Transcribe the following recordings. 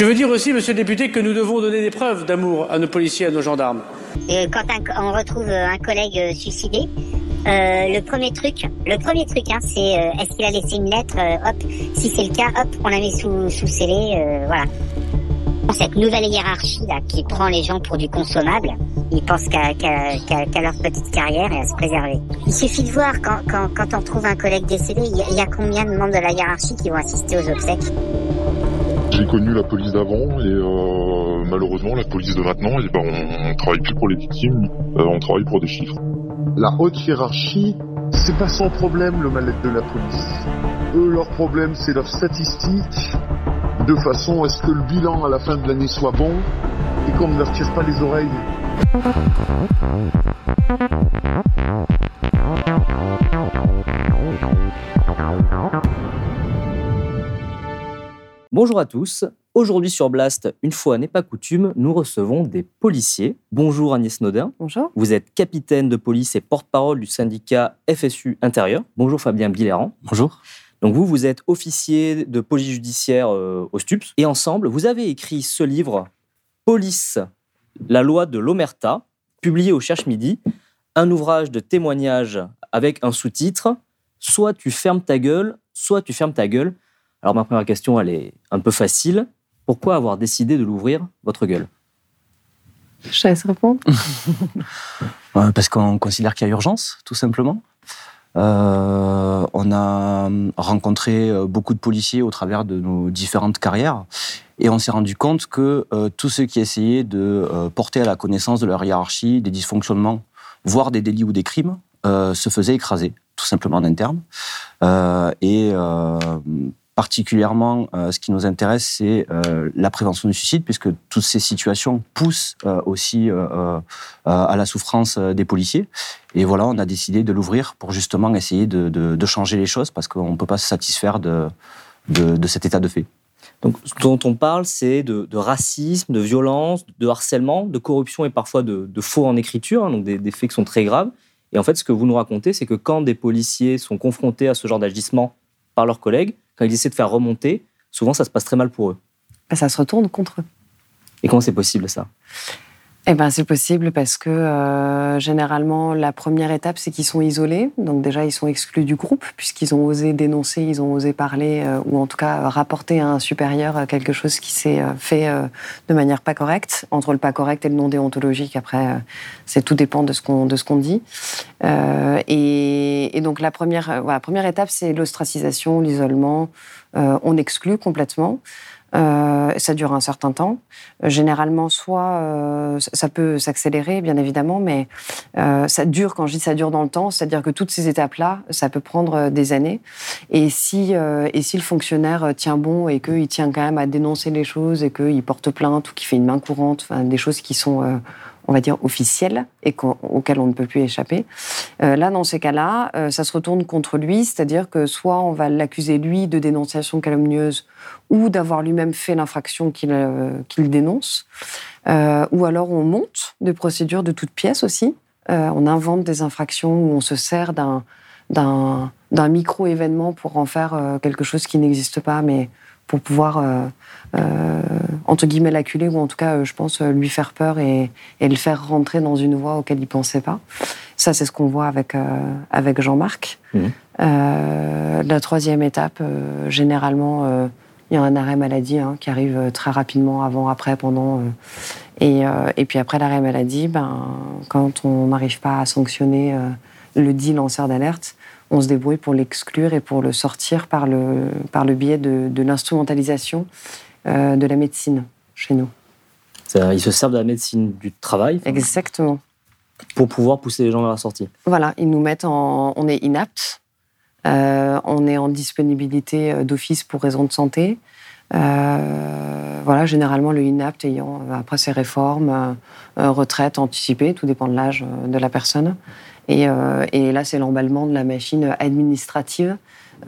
Je veux dire aussi, monsieur le député, que nous devons donner des preuves d'amour à nos policiers à nos gendarmes. Quand on retrouve un collègue euh, suicidé, euh, le premier truc, hein, c'est euh, est-ce qu'il a laissé une lettre Hop, si c'est le cas, hop, on la met sous, sous scellé, voilà. Cette nouvelle hiérarchie là qui prend les gens pour du consommable, ils pensent qu'à leur petite carrière et à se préserver. Il suffit de voir quand, quand, quand on trouve un collègue décédé, il y, a- il y a combien de membres de la hiérarchie qui vont assister aux obsèques? J'ai connu la police d'avant et euh, malheureusement la police de maintenant, eh ben, on, on travaille plus pour les victimes, euh, on travaille pour des chiffres. La haute hiérarchie, c'est pas son problème le mal-être de la police. Eux, leur problème, c'est leurs statistiques, de façon à ce que le bilan à la fin de l'année soit bon et qu'on ne leur tire pas les oreilles. Bonjour à tous. Aujourd'hui sur Blast, une fois n'est pas coutume, nous recevons des policiers. Bonjour Agnès Naudin. Bonjour. Vous êtes capitaine de police et porte-parole du syndicat FSU Intérieur. Bonjour Fabien Biléran. Bonjour. Donc vous, vous êtes officier de police judiciaire euh, au STUPS. Et ensemble, vous avez écrit ce livre, Police, la loi de l'Omerta, publié au Cherche Midi, un ouvrage de témoignage avec un sous-titre, Soit tu fermes ta gueule, soit tu fermes ta gueule. Alors ma première question, elle est un peu facile. Pourquoi avoir décidé de l'ouvrir, votre gueule? Je te laisse répondre. Parce qu'on considère qu'il y a urgence, tout simplement. Euh, on a rencontré euh, beaucoup de policiers au travers de nos différentes carrières et on s'est rendu compte que euh, tous ceux qui essayaient de euh, porter à la connaissance de leur hiérarchie des dysfonctionnements, voire des délits ou des crimes, euh, se faisaient écraser, tout simplement en interne. Euh, euh, particulièrement, euh, ce qui nous intéresse, c'est euh, la prévention du suicide, puisque toutes ces situations poussent euh, aussi à la souffrance des policiers. Et voilà, on a décidé de l'ouvrir pour justement essayer de, changer les choses, parce qu'on ne peut pas se satisfaire de, cet état de fait. Donc, ce dont on parle, c'est de, racisme, de violence, de harcèlement, de corruption et parfois de, de faux en écriture, hein, donc des, des faits qui sont très graves. Et en fait, ce que vous nous racontez, c'est que quand des policiers sont confrontés à ce genre d'agissement par leurs collègues, quand ils essaient de faire remonter, souvent ça se passe très mal pour eux. Ben, ça se retourne contre eux. Et comment c'est possible ça? Eh ben, c'est possible parce que euh, généralement, la première étape, c'est qu'ils sont isolés. Donc déjà, ils sont exclus du groupe puisqu'ils ont osé dénoncer, ils ont osé parler euh, ou en tout cas rapporter à un supérieur euh, quelque chose qui s'est euh, fait euh, de manière pas correcte. Entre le pas correct et le non déontologique, après, euh, c'est tout dépend de ce qu'on de ce qu'on dit. Et, et donc la première, voilà, première étape, c'est l'ostracisation, l'isolement. On exclut complètement. Euh, ça dure un certain temps. Euh, généralement, soit euh, ça- peut s'accélérer, bien évidemment, mais euh, ça dure. Quand je dis ça dure dans le temps, c'est-à-dire que toutes ces étapes-là, ça peut prendre euh, des années. Et si euh, et si le fonctionnaire tient bon et qu'il tient quand même à dénoncer les choses et qu'il porte plainte ou qu'il fait une main courante, enfin des choses qui sont on va dire officielles et auxquelles on ne peut plus échapper. Euh, là, dans ces cas-là, euh, ça se retourne contre lui, c'est-à-dire que soit on va l'accuser lui de dénonciation calomnieuse ou d'avoir lui-même fait l'infraction qu'il euh, dénonce, ou alors on monte des procédures de toutes pièces aussi. On invente des infractions où on se sert d'un micro-événement pour en faire quelque chose qui n'existe pas, mais pour pouvoir, euh, euh, entre guillemets, l'acculer, ou en tout cas, euh, je pense, lui faire peur et, et le faire rentrer dans une voie auquel il pensait pas. Ça, c'est ce qu'on voit avec, euh, avec Jean-Marc. Euh, la troisième étape, euh, généralement, euh, il y a un arrêt maladie hein, qui arrive très rapidement, avant, après, pendant. euh, et, euh, et puis après l'arrêt maladie, ben, quand on n'arrive pas à sanctionner euh, le dit lanceur d'alerte, on se débrouille pour l'exclure et pour le sortir par le, par le biais de, de l'instrumentalisation euh, de la médecine chez nous. Ils se servent de la médecine du travail Exactement. pour pouvoir pousser les gens vers la sortie. Voilà, ils nous mettent en. On est inapte. Euh, on est en disponibilité euh, d'office pour raison de santé. Euh, voilà, généralement le inapte ayant après ses réformes, retraite anticipée, tout dépend de l'âge de la personne. Et, et là, c'est l'emballement de la machine administrative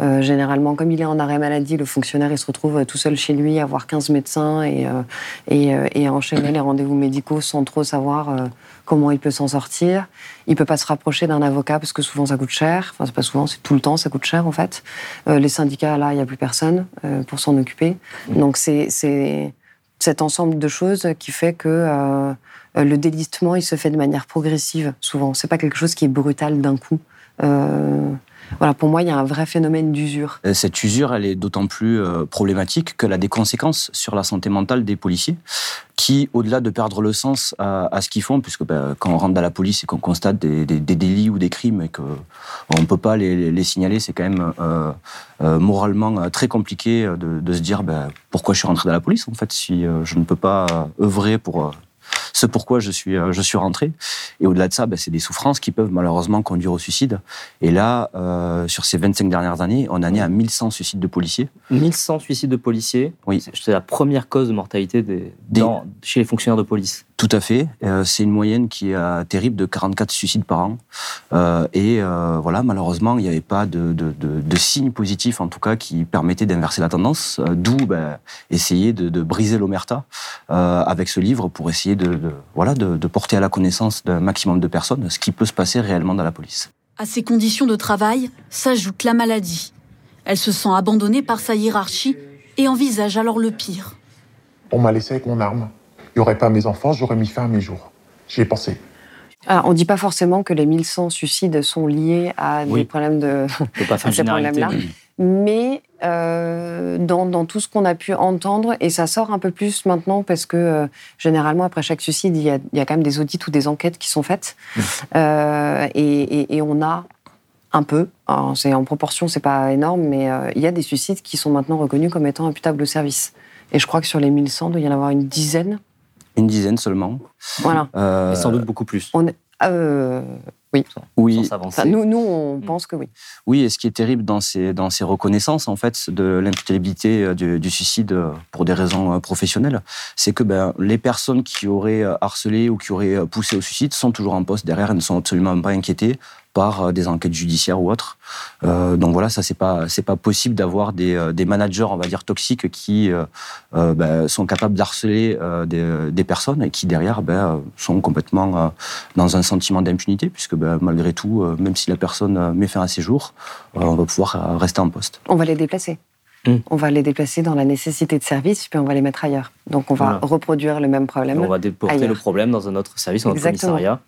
euh, généralement, comme il est en arrêt maladie, le fonctionnaire il se retrouve tout seul chez lui à voir 15 médecins et, euh, et, euh, et, enchaîner les rendez-vous médicaux sans trop savoir comment il peut s'en sortir. Il peut pas se rapprocher d'un avocat parce que souvent ça coûte cher. Enfin, c'est pas souvent, c'est tout le temps, ça coûte cher en fait. les syndicats, là, il n'y a plus personne pour s'en occuper. Donc c'est cet ensemble de choses qui fait que le délistement, il se fait de manière progressive souvent. C'est pas quelque chose qui est brutal d'un coup. Voilà, pour moi, il y a un vrai phénomène d'usure. Euh, cette usure, elle est d'autant plus euh, problématique qu'elle a des conséquences sur la santé mentale des policiers, qui, au-delà de perdre le sens à, ce qu'ils font, puisque ben, quand on rentre dans la police et qu'on constate des, délits ou des crimes et qu'on ne peut pas les, signaler, c'est quand même euh, moralement très compliqué de, se dire ben, pourquoi je suis rentré dans la police, en fait, si je ne peux pas œuvrer pour ce pourquoi je suis, euh, je suis rentré. Et au-delà de ça, ben, c'est des souffrances qui peuvent malheureusement conduire au suicide. Et là, euh, sur ces 25 dernières années, on a né à 1100 suicides de policiers. 1100 suicides de policiers Oui. C'est la première cause de mortalité des, chez les fonctionnaires de police. Tout à fait. Euh, c'est une moyenne qui est terrible de 44 suicides par an. et voilà, malheureusement, il n'y avait pas de, de, de, signes positifs, en tout cas, qui permettaient d'inverser la tendance. D'où ben, essayer de, briser l'omerta avec ce livre pour essayer de, voilà, de, porter à la connaissance d'un maximum de personnes ce qui peut se passer réellement dans la police. À ces conditions de travail s'ajoute la maladie. Elle se sent abandonnée par sa hiérarchie et envisage alors le pire. On m'a laissé avec mon arme. Il n'y aurait pas mes enfants, j'aurais mis fin à mes jours. J'y ai pensé. on ne dit pas forcément que les 1100 suicides sont liés à des problèmes de. pas faire ces problèmes-là mais euh, dans, tout ce qu'on a pu entendre, et ça sort un peu plus maintenant parce que euh, généralement après chaque suicide, il y, a, quand même des audits ou des enquêtes qui sont faites, mmh. euh, et, on a un peu, c'est en proportion, c'est pas énorme, mais il y a des suicides qui sont maintenant reconnus comme étant imputables au service. Et je crois que sur les 1100, il doit y en avoir une dizaine. Une dizaine seulement. Voilà. Et sans doute beaucoup plus. On, oui. Oui. nous, nous, on mm. pense que oui. Oui, et ce qui est terrible dans ces, dans ces reconnaissances, en fait, de l'imputabilité euh, du, suicide euh, pour des raisons euh, professionnelles, c'est que ben, les personnes qui auraient harcelé ou qui auraient poussé au suicide sont toujours en poste derrière et ne sont absolument pas inquiétées par euh, des enquêtes judiciaires ou autres. Euh, donc voilà, ça c'est pas c'est pas possible d'avoir des, euh, des, managers, on va dire toxiques, qui ben, sont capables d'harceler des, des, personnes et qui derrière ben, sont complètement dans un sentiment d'impunité, puisque ben, malgré tout, même si la personne met fin à ses jours, on va pouvoir rester en poste. On va les déplacer. Hmm. On va les déplacer dans la nécessité de service, puis on va les mettre ailleurs. Donc on va reproduire le même problème. on va déporter le problème dans un autre service, dans un commissariat.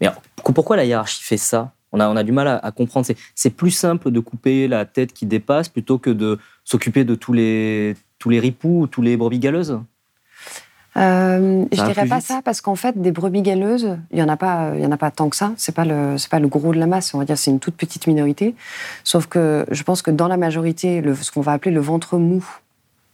Mais pourquoi la hiérarchie fait ça? On a, du mal à, comprendre. C'est plus simple de couper la tête qui dépasse plutôt que de s'occuper de tous les, tous les ripoux ou tous les brebis galeuses euh, je dirais pas ça parce qu'en fait, des brebis galeuses, il y en a pas, il y en a pas tant que ça. C'est pas le, c'est pas le gros de la masse. On va dire, c'est une toute petite minorité. Sauf que je pense que dans la majorité, le, ce qu'on va appeler le ventre mou,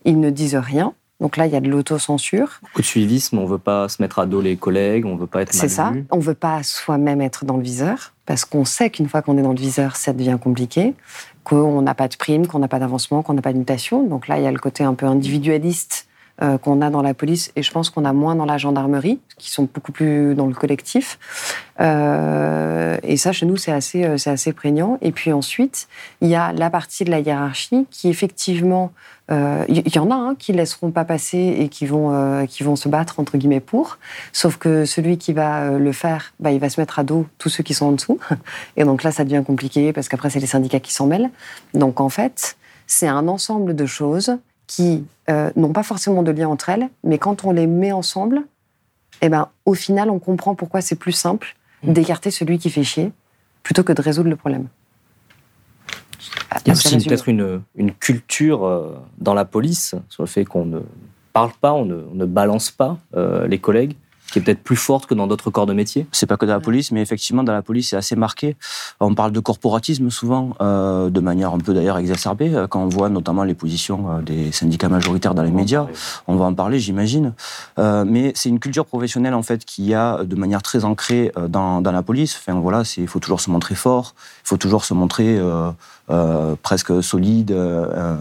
ils ne disent rien. Donc là, il y a de l'autocensure. Beaucoup de suivisme, on ne veut pas se mettre à dos les collègues, on ne veut pas être C'est ça, on ne veut pas soi-même être dans le viseur, parce qu'on sait qu'une fois qu'on est dans le viseur, ça devient compliqué, qu'on n'a pas de prime, qu'on n'a pas d'avancement, qu'on n'a pas de mutation. Donc là, il y a le côté un peu individualiste euh, qu'on a dans la police et je pense qu'on a moins dans la gendarmerie, qui sont beaucoup plus dans le collectif. Euh, et ça, chez nous, c'est assez, euh, c'est assez prégnant. Et puis ensuite, il y a la partie de la hiérarchie qui, effectivement, il y, en a hein, qui laisseront pas passer et qui vont, qui vont se battre, entre guillemets, pour. Sauf que celui qui va le faire, bah, il va se mettre à dos tous ceux qui sont en dessous. Et donc là, ça devient compliqué parce qu'après, c'est les syndicats qui s'en mêlent. Donc en fait, c'est un ensemble de choses qui euh, n'ont pas forcément de lien entre elles, mais quand on les met ensemble, eh ben, au final, on comprend pourquoi c'est plus simple mm. d'écarter celui qui fait chier plutôt que de résoudre le problème. Il y a aussi peut-être une, une, culture euh, dans la police sur le fait qu'on ne parle pas, on ne, balance pas euh, les collègues. qui est peut-être plus forte que dans d'autres corps de métier C'est pas que dans la police, mais effectivement, dans la police, c'est assez marqué. On parle de corporatisme souvent, euh, de manière un peu d'ailleurs exacerbée, quand on voit notamment les positions des syndicats majoritaires dans les médias. On va en parler, j'imagine. Euh, mais c'est une culture professionnelle, en fait, qui a de manière très ancrée dans, dans la police. Enfin, voilà, il faut toujours se montrer fort, il faut toujours se montrer euh, euh, presque solide, euh,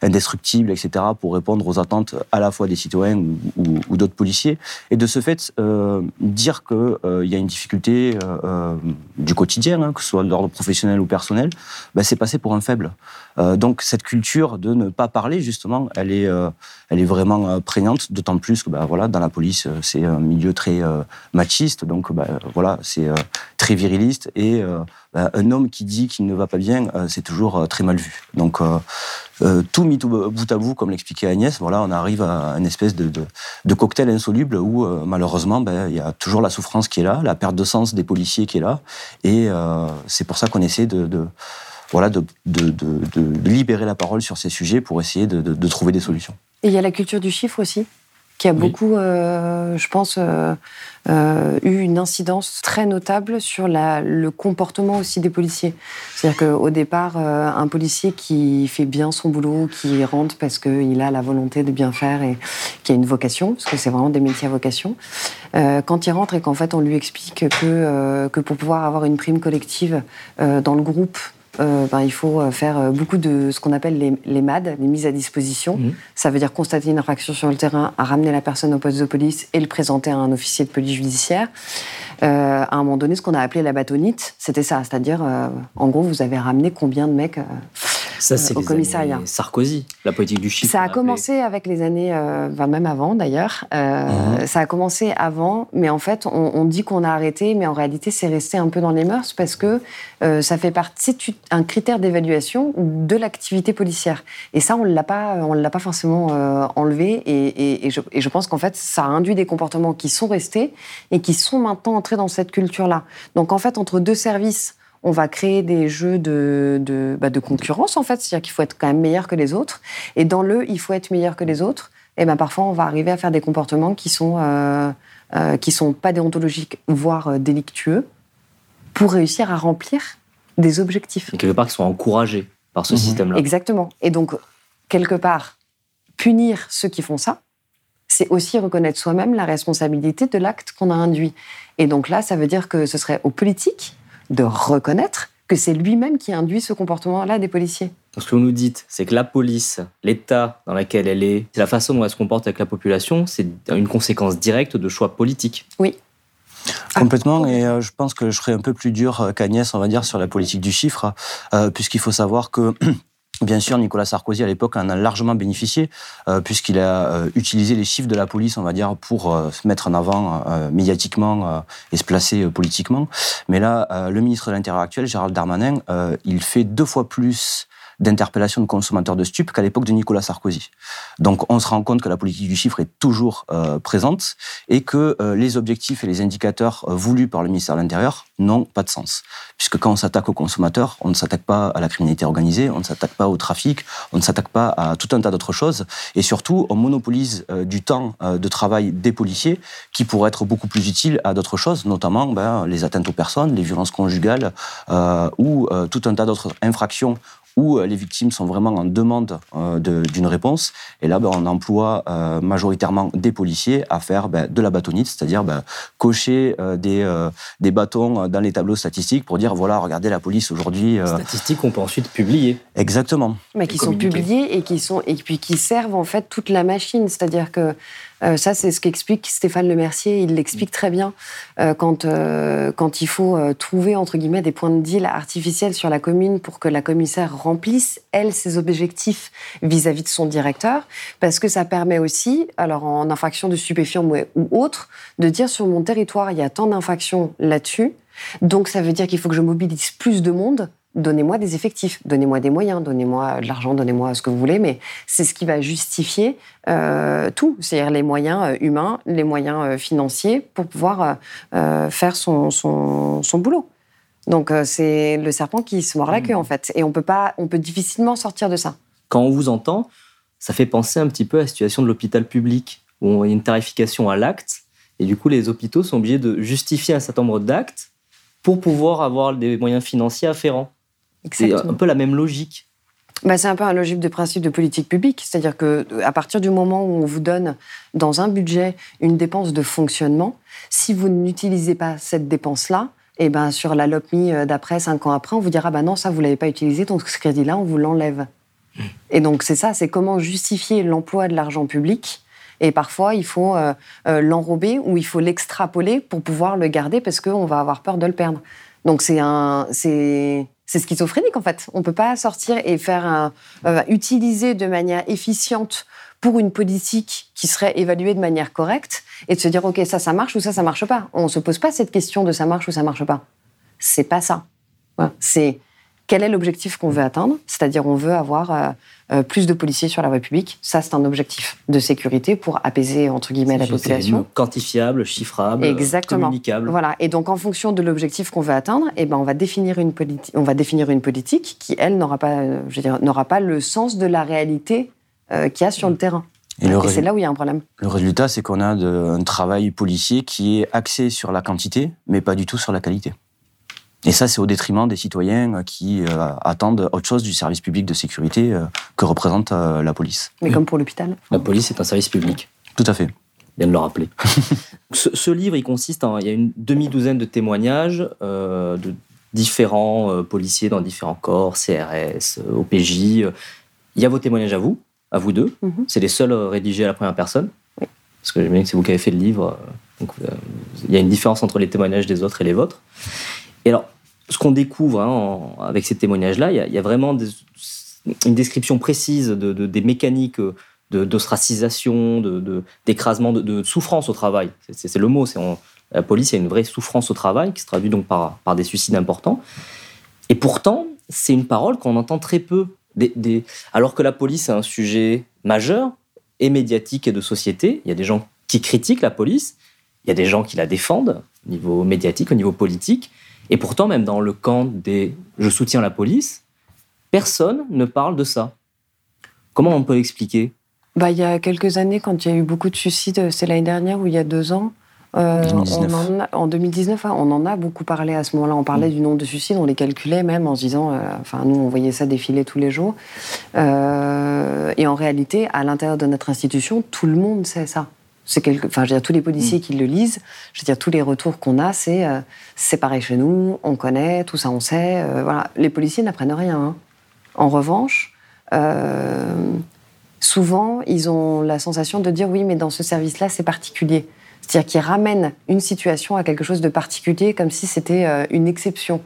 indestructible, etc., pour répondre aux attentes à la fois des citoyens ou, d'autres policiers. Et de ce fait, euh, dire qu'il y a une difficulté du quotidien, hein, que ce soit de l'ordre professionnel ou personnel, ben, c'est passé pour un faible. Euh, donc cette culture de ne pas parler, justement, elle est, euh, elle est vraiment euh, prégnante, d'autant plus que ben, voilà, dans la police, c'est un milieu très machiste, donc ben, voilà, c'est très viriliste, et ben, un homme qui dit qu'il ne va pas bien, c'est toujours très mal vu. Donc tout mis bout à bout, comme l'expliquait Agnès, voilà, on arrive à une espèce de, cocktail insoluble où malheureusement, ben, il y a toujours la souffrance qui est là, la perte de sens des policiers qui est là, et c'est pour ça qu'on essaie de voilà, de, de, de, de, libérer la parole sur ces sujets pour essayer de, trouver des solutions. Et il y a la culture du chiffre aussi, qui a oui. beaucoup, euh, je pense, euh, euh, eu une incidence très notable sur la, le comportement aussi des policiers. C'est-à-dire qu'au départ, un policier qui fait bien son boulot, qui rentre parce qu'il a la volonté de bien faire et qui a une vocation, parce que c'est vraiment des métiers à vocation, quand il rentre et qu'en fait on lui explique que, que pour pouvoir avoir une prime collective dans le groupe, euh, ben, il faut faire beaucoup de ce qu'on appelle les, les, MAD, les mises à disposition. Mmh. Ça veut dire constater une infraction sur le terrain, à ramener la personne au poste de police et le présenter à un officier de police judiciaire. Euh, à un moment donné, ce qu'on a appelé la bâtonnite, c'était ça, c'est-à-dire, euh, en gros, vous avez ramené combien de mecs ça, c'est au commissariat. Sarkozy, la politique du chiffre. Ça a commencé avec les années, euh, enfin même avant d'ailleurs. Euh, mmh. Ça a commencé avant, mais en fait, on, on dit qu'on a arrêté, mais en réalité, c'est resté un peu dans les mœurs parce que euh, ça fait partie, c'est un critère d'évaluation de l'activité policière. Et ça, on l'a pas, on l'a pas forcément euh, enlevé. Et, et, et, je, et je pense qu'en fait, ça a induit des comportements qui sont restés et qui sont maintenant entrés dans cette culture-là. Donc en fait, entre deux services on va créer des jeux de, de, bah, de concurrence, en fait. C'est-à-dire qu'il faut être quand même meilleur que les autres. Et dans le il faut être meilleur que les autres, et ben parfois, on va arriver à faire des comportements qui sont, euh, euh, qui sont pas déontologiques, voire euh, délictueux, pour réussir à remplir des objectifs. Et quelque part, qui sont encouragés par ce mmh. système-là. Exactement. Et donc, quelque part, punir ceux qui font ça, c'est aussi reconnaître soi-même la responsabilité de l'acte qu'on a induit. Et donc là, ça veut dire que ce serait aux politiques de reconnaître que c'est lui-même qui induit ce comportement-là des policiers. Ce que vous nous dites, c'est que la police, l'état dans lequel elle est, la façon dont elle se comporte avec la population, c'est une conséquence directe de choix politiques. Oui. Complètement, et euh, je pense que je serais un peu plus dur qu'Agnès, on va dire, sur la politique du chiffre, euh, puisqu'il faut savoir que Bien sûr, Nicolas Sarkozy, à l'époque, en a largement bénéficié, euh, puisqu'il a euh, utilisé les chiffres de la police, on va dire, pour euh, se mettre en avant médiatiquement et se placer politiquement. Mais là, le ministre de l'Intérieur actuel, Gérald Darmanin, il fait deux fois plus d'interpellation de consommateurs de stupes qu'à l'époque de Nicolas Sarkozy. Donc on se rend compte que la politique du chiffre est toujours euh, présente et que euh, les objectifs et les indicateurs euh, voulus par le ministère de l'Intérieur n'ont pas de sens. Puisque quand on s'attaque aux consommateurs, on ne s'attaque pas à la criminalité organisée, on ne s'attaque pas au trafic, on ne s'attaque pas à tout un tas d'autres choses. Et surtout, on monopolise du temps de travail des policiers qui pourrait être beaucoup plus utile à d'autres choses, notamment ben, les atteintes aux personnes, les violences conjugales ou tout un tas d'autres infractions où les victimes sont vraiment en demande euh, d'une réponse. Et là, ben, on emploie euh, majoritairement des policiers à faire ben, de la bâtonnite, c'est-à-dire ben, cocher euh, des, des bâtons dans les tableaux statistiques pour dire voilà, regardez la police aujourd'hui. Statistiques qu'on peut ensuite publier. Exactement. Mais qui sont publiées et qui, sont, et puis qui servent en fait toute la machine. C'est-à-dire que euh, ça, c'est ce qu'explique Stéphane Lemercier. Il l'explique très bien euh, quand, euh, quand il faut trouver, entre guillemets, des points de deal artificiels sur la commune pour que la commissaire remplisse, elle, ses objectifs vis-à-vis -vis de son directeur. Parce que ça permet aussi, alors en infraction de stupéfiants ou autre, de dire sur mon territoire, il y a tant d'infractions là-dessus. Donc ça veut dire qu'il faut que je mobilise plus de monde donnez-moi des effectifs, donnez-moi des moyens, donnez-moi de l'argent, donnez-moi ce que vous voulez, mais c'est ce qui va justifier euh, tout, c'est-à-dire les moyens humains, les moyens financiers pour pouvoir euh, faire son, son, son, boulot. Donc euh, c'est le serpent qui se mord la queue en fait, et on peut pas, on peut difficilement sortir de ça. Quand on vous entend, ça fait penser un petit peu à la situation de l'hôpital public où il y a une tarification à l'acte Et du coup, les hôpitaux sont obligés de justifier un certain nombre d'actes pour pouvoir avoir des moyens financiers afférents. C'est un peu la même logique. Bah, c'est un peu un logique de principe de politique publique, c'est-à-dire que à partir du moment où on vous donne dans un budget une dépense de fonctionnement, si vous n'utilisez pas cette dépense-là, et ben sur la LOPMI euh, d'après, cinq ans après, on vous dira bah non ça vous l'avez pas utilisé, donc ce crédit-là on vous l'enlève. Et donc c'est ça, c'est comment justifier l'emploi de l'argent public. Et parfois il faut euh, euh, l'enrober ou il faut l'extrapoler pour pouvoir le garder parce qu'on va avoir peur de le perdre. Donc c'est un, c'est, c'est schizophrénique en fait. On peut pas sortir et faire un, euh, utiliser de manière efficiente pour une politique qui serait évaluée de manière correcte et de se dire ok ça ça marche ou ça ça marche pas. On se pose pas cette question de ça marche ou ça marche pas. C'est pas ça. C'est quel est l'objectif qu'on veut atteindre? C'est-à-dire on veut avoir euh, euh, plus de policiers sur la voie publique. Ça c'est un objectif de sécurité pour apaiser entre guillemets la population. Quantifiable, chiffrable, Exactement. communicable. Voilà. Et donc, en fonction de l'objectif qu'on veut atteindre, eh ben, on va définir une politique. On va définir une politique qui, elle, n'aura pas, euh, je veux dire, n'aura pas le sens de la réalité euh, qu'il y a sur le terrain. Et c'est là où il y a un problème. Le résultat, c'est qu'on a de- un travail policier qui est axé sur la quantité, mais pas du tout sur la qualité. Et ça, c'est au détriment des citoyens euh, qui euh, attendent autre chose du service public de sécurité euh, que représente euh, la police. Mais comme pour l'hôpital. La police est un service public. Tout à fait. Bien de le rappeler. ce, ce livre, il consiste en il y a une demi-douzaine de témoignages euh, de différents euh, policiers dans différents corps, CRS, OPJ. Il y a vos témoignages à vous, à vous deux. Mhm. C'est les seuls rédigés à la première personne. Parce que j'imagine que c'est vous qui avez fait le livre. Donc, euh, il y a une différence entre les témoignages des autres et les vôtres. Et alors, ce qu'on découvre hein, avec ces témoignages-là, il y a, vraiment une description précise de, de- des mécaniques euh, d'ostracisation, de, d'écrasement, de, de souffrance au travail. C'est- le mot. La police, a une vraie souffrance au travail qui se traduit donc par, par des suicides importants. Et pourtant, c'est une parole qu'on entend très peu. Alors que la police est un sujet majeur et médiatique et de société, il y a des gens qui critiquent la police, il y a des gens qui la défendent au niveau médiatique, au niveau politique, et pourtant, même dans le camp des je soutiens la police, personne ne parle de ça. Comment on peut l'expliquer? Bah, il y a quelques années, quand il y a eu beaucoup de suicides, c'est l'année dernière ou il y a deux ans, euh, 2019. on en a- en 2019, hein, on en a beaucoup parlé à ce moment-là. On parlait du nombre de suicides, on les calculait même en se disant, euh, enfin nous on voyait ça défiler tous les jours. Euh, et en réalité, à l'intérieur de notre institution, tout le monde sait ça. C'est quelque, enfin, je veux dire, tous les policiers qui le lisent, je veux dire, tous les retours qu'on a, c'est euh, c'est pareil chez nous, on connaît, tout ça on sait. euh, voilà, les policiers n'apprennent rien. hein. En revanche, euh, souvent, ils ont la sensation de dire oui, mais dans ce service-là, c'est particulier. C'est-à-dire qu'ils ramènent une situation à quelque chose de particulier, comme si c'était une exception.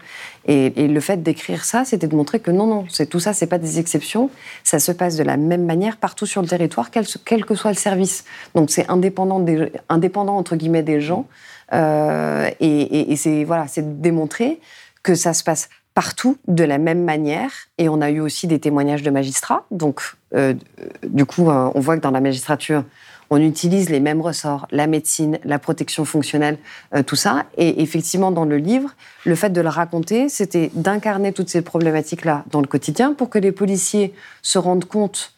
Et, le fait d'écrire ça, c'était de montrer que non, non, tout ça, c'est pas des exceptions. Ça se passe de la même manière partout sur le territoire, quel, que soit le service. Donc c'est indépendant, des, indépendant entre guillemets des gens. Euh, et c'est voilà, c'est démontrer que ça se passe partout de la même manière. Et on a eu aussi des témoignages de magistrats. Donc, euh, du coup, euh, on voit que dans la magistrature, on utilise les mêmes ressorts, la médecine, la protection fonctionnelle, euh, tout ça. Et effectivement, dans le livre, le fait de le raconter, c'était d'incarner toutes ces problématiques-là dans le quotidien pour que les policiers se rendent compte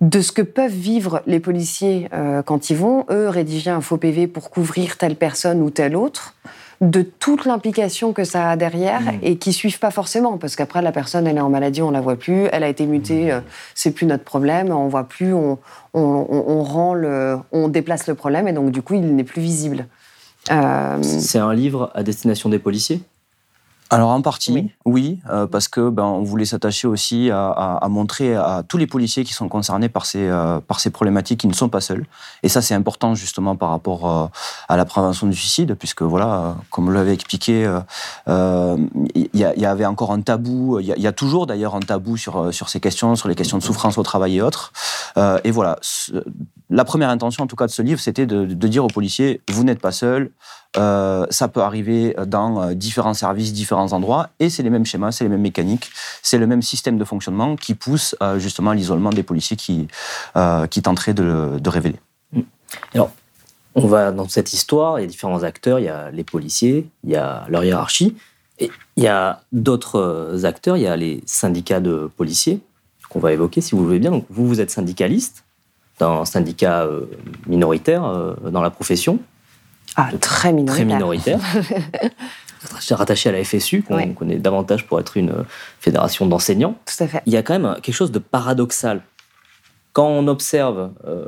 de ce que peuvent vivre les policiers euh, quand ils vont, eux, rédiger un faux PV pour couvrir telle personne ou telle autre, de toute l'implication que ça a derrière et qui suivent pas forcément, parce qu'après la personne elle est en maladie, on la voit plus, elle a été mutée, euh, c'est plus notre problème, on voit plus, on, on, on- on rend le, on déplace le problème et donc du coup il n'est plus visible. Euh, C'est un livre à destination des policiers? Alors en partie, oui, euh, parce que ben, on voulait s'attacher aussi à, à- à montrer à tous les policiers qui sont concernés par ces, euh, par ces problématiques qu'ils ne sont pas seuls. Et ça, c'est important justement par rapport euh, à la prévention du suicide, puisque voilà, comme vous l'avez expliqué, il y, avait encore un tabou, il y, y a toujours d'ailleurs un tabou sur, sur ces questions, sur les questions de souffrance au travail et autres. Et voilà, la première intention en tout cas de ce livre, c'était de, de dire aux policiers, vous n'êtes pas seuls, euh, ça peut arriver dans euh, différents services, différents endroits, et c'est les mêmes schémas, c'est les mêmes mécaniques, c'est le même système de fonctionnement qui pousse euh, justement l'isolement des policiers qui, euh, tenteraient de, de révéler. Alors, on va dans cette histoire, il y a différents acteurs, il y a les policiers, il y a leur hiérarchie, et il y a d'autres acteurs, il y a les syndicats de policiers qu'on va évoquer si vous le voulez bien. Donc, vous, vous êtes syndicaliste dans un syndicat minoritaire dans la profession. Ah, très minoritaire. Très minoritaire. rattaché à la FSU, qu'on Ouais. connaît davantage pour être une euh, fédération d'enseignants. Tout à fait. Il y a quand même quelque chose de paradoxal. Quand on observe euh,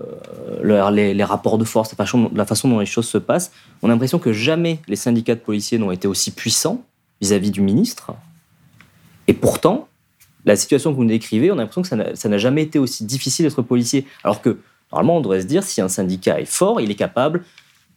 le- les, les rapports de force, la façon, la façon dont les choses se passent, on a l'impression que jamais les syndicats de policiers n'ont été aussi puissants vis-à-vis du ministre. Et pourtant, la situation que vous nous décrivez, on a l'impression que ça n'a jamais été aussi difficile d'être policier. Alors que, normalement, on devrait se dire, si un syndicat est fort, il est capable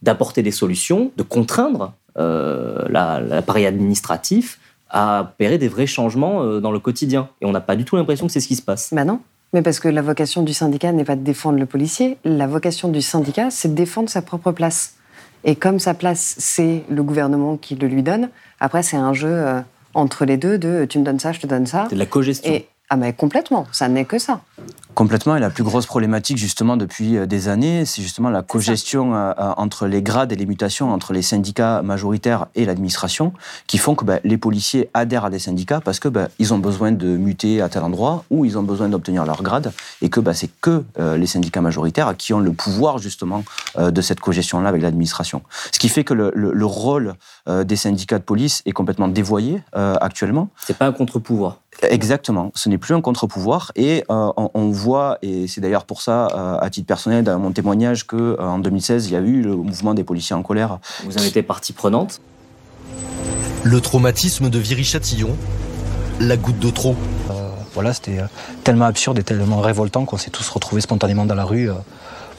d'apporter des solutions, de contraindre euh, la- l'appareil administratif à opérer des vrais changements euh, dans le quotidien. Et on n'a pas du tout l'impression que c'est ce qui se passe. Bah non. Mais parce que la vocation du syndicat n'est pas de défendre le policier, la vocation du syndicat, c'est de défendre sa propre place. Et comme sa place, c'est le gouvernement qui le lui donne, après, c'est un jeu euh, entre les deux de tu me donnes ça, je te donne ça. C'est de la cogestion. Et, ah, mais complètement, ça n'est que ça. Complètement. Et la plus grosse problématique, justement, depuis euh, des années, c'est justement la cogestion euh, euh, entre les grades et les mutations, entre les syndicats majoritaires et l'administration, qui font que bah, les policiers adhèrent à des syndicats parce que bah, ils ont besoin de muter à tel endroit ou ils ont besoin d'obtenir leur grade et que bah, c'est que euh, les syndicats majoritaires qui ont le pouvoir, justement, euh, de cette cogestion-là avec l'administration. Ce qui fait que le, le- le rôle euh, des syndicats de police est complètement dévoyé euh, actuellement. C'est pas un contre-pouvoir. Exactement, ce n'est plus un contre-pouvoir et euh, on, on voit, et c'est d'ailleurs pour ça, euh, à titre personnel, dans mon témoignage, qu'en 2016, il y a eu le mouvement des policiers en colère. Vous avez été partie prenante? Le traumatisme de Viry-Châtillon, la goutte de trop. Voilà, c'était euh, tellement absurde et tellement révoltant qu'on s'est tous retrouvés spontanément dans la rue euh,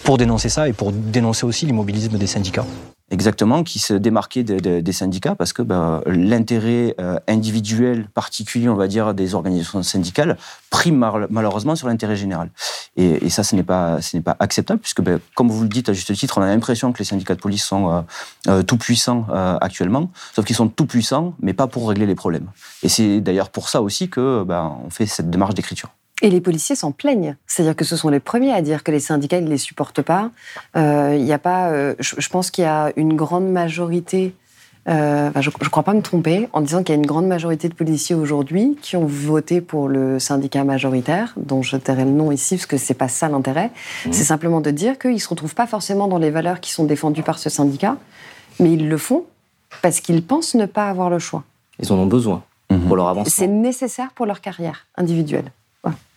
pour dénoncer ça et pour dénoncer aussi l'immobilisme des syndicats. Exactement, qui se démarquait de- de- des syndicats parce que ben, l'intérêt euh, individuel particulier, on va dire, des organisations syndicales prime malheureusement sur l'intérêt général. Et, et ça, ce n'est pas, ce n'est pas acceptable puisque, ben, comme vous le dites à juste titre, on a l'impression que les syndicats de police sont euh, euh, tout puissants euh, actuellement, sauf qu'ils sont tout puissants, mais pas pour régler les problèmes. Et c'est d'ailleurs pour ça aussi que ben, on fait cette démarche d'écriture. Et les policiers s'en plaignent. C'est-à-dire que ce sont les premiers à dire que les syndicats ne les supportent pas. Euh, Il y a pas, euh, je, je pense qu'il y a une grande majorité, euh, enfin, je ne crois pas me tromper, en disant qu'il y a une grande majorité de policiers aujourd'hui qui ont voté pour le syndicat majoritaire, dont je tairai le nom ici parce que c'est pas ça l'intérêt. C'est simplement de dire qu'ils ne se retrouvent pas forcément dans les valeurs qui sont défendues par ce syndicat, mais ils le font parce qu'ils pensent ne pas avoir le choix. Ils en ont besoin pour leur avancement. C'est nécessaire pour leur carrière individuelle.